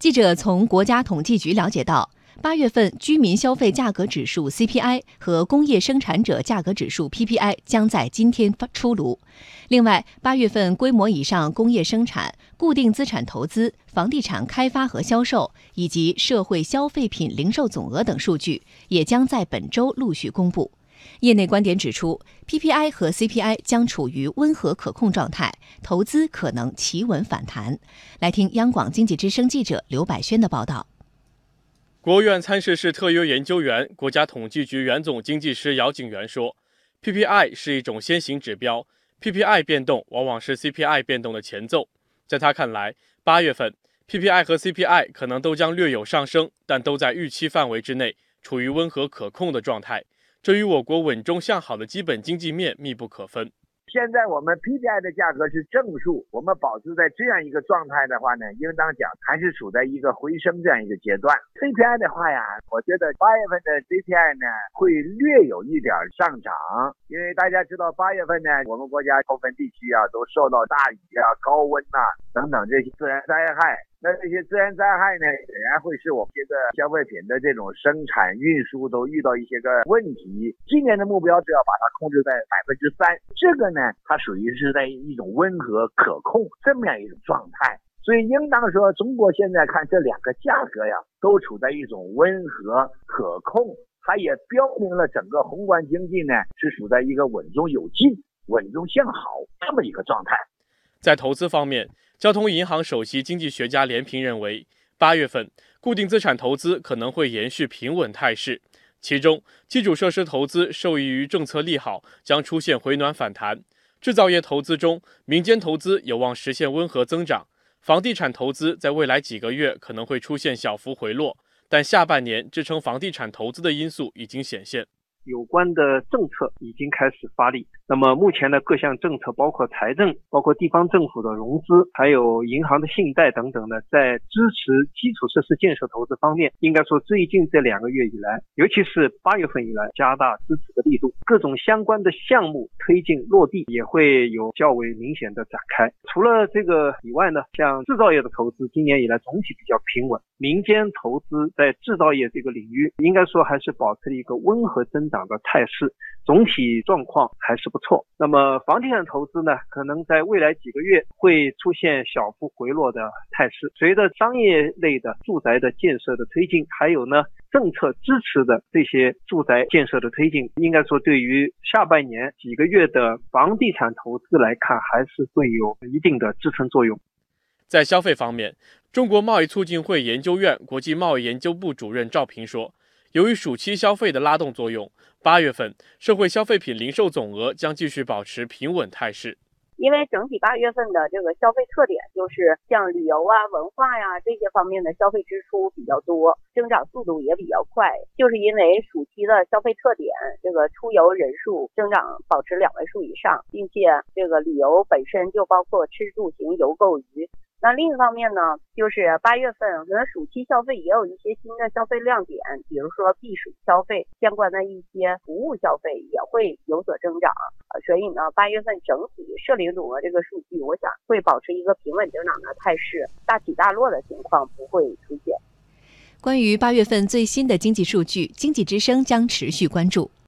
记者从国家统计局了解到，八月份居民消费价格指数 CPI 和工业生产者价格指数 PPI 将在今天发出炉。另外，八月份规模以上工业生产、固定资产投资、房地产开发和销售以及社会消费品零售总额等数据也将在本周陆续公布。业内观点指出，PPI 和 CPI 将处于温和可控状态，投资可能企稳反弹。来听央广经济之声记者刘百轩的报道。国务院参事室特约研究员、国家统计局原总经济师姚景元说：“PPI 是一种先行指标，PPI 变动往往是 CPI 变动的前奏。在他看来，八月份 PPI 和 CPI 可能都将略有上升，但都在预期范围之内，处于温和可控的状态。”这与我国稳中向好的基本经济面密不可分。现在我们 PPI 的价格是正数，我们保持在这样一个状态的话呢，应当讲还是处在一个回升这样一个阶段。CPI 的话呀，我觉得八月份的 CPI 呢会略有一点上涨，因为大家知道八月份呢，我们国家部分地区啊都受到大雨啊、高温呐等等这些自然灾害。那这些自然灾害呢，显然会使我们这个消费品的这种生产运输都遇到一些个问题。今年的目标是要把它控制在百分之三，这个呢，它属于是在一种温和可控这么样一种状态。所以应当说，中国现在看这两个价格呀，都处在一种温和可控，它也标明了整个宏观经济呢是处在一个稳中有进、稳中向好这么一个状态。在投资方面。交通银行首席经济学家连平认为，八月份固定资产投资可能会延续平稳态势，其中基础设施投资受益于政策利好，将出现回暖反弹；制造业投资中，民间投资有望实现温和增长；房地产投资在未来几个月可能会出现小幅回落，但下半年支撑房地产投资的因素已经显现。有关的政策已经开始发力。那么目前的各项政策，包括财政、包括地方政府的融资，还有银行的信贷等等呢，在支持基础设施建设投资方面，应该说最近这两个月以来，尤其是八月份以来，加大支持的力度，各种相关的项目推进落地也会有较为明显的展开。除了这个以外呢，像制造业的投资，今年以来总体比较平稳，民间投资在制造业这个领域，应该说还是保持了一个温和增。长的态势总体状况还是不错。那么房地产投资呢，可能在未来几个月会出现小幅回落的态势。随着商业类的住宅的建设的推进，还有呢政策支持的这些住宅建设的推进，应该说对于下半年几个月的房地产投资来看，还是会有一定的支撑作用。在消费方面，中国贸易促进会研究院国际贸易研究部主任赵平说。由于暑期消费的拉动作用，八月份社会消费品零售总额将继续保持平稳态势。因为整体八月份的这个消费特点就是像旅游啊、文化呀这些方面的消费支出比较多，增长速度也比较快。就是因为暑期的消费特点，这个出游人数增长保持两位数以上，并且这个旅游本身就包括吃住行游购娱。那另一方面呢，就是八月份可能暑期消费也有一些新的消费亮点，比如说避暑消费相关的一些服务消费也会有所增长，所以呢，八月份整体社零总额这个数据，我想会保持一个平稳增长的态势，大起大落的情况不会出现。关于八月份最新的经济数据，经济之声将持续关注。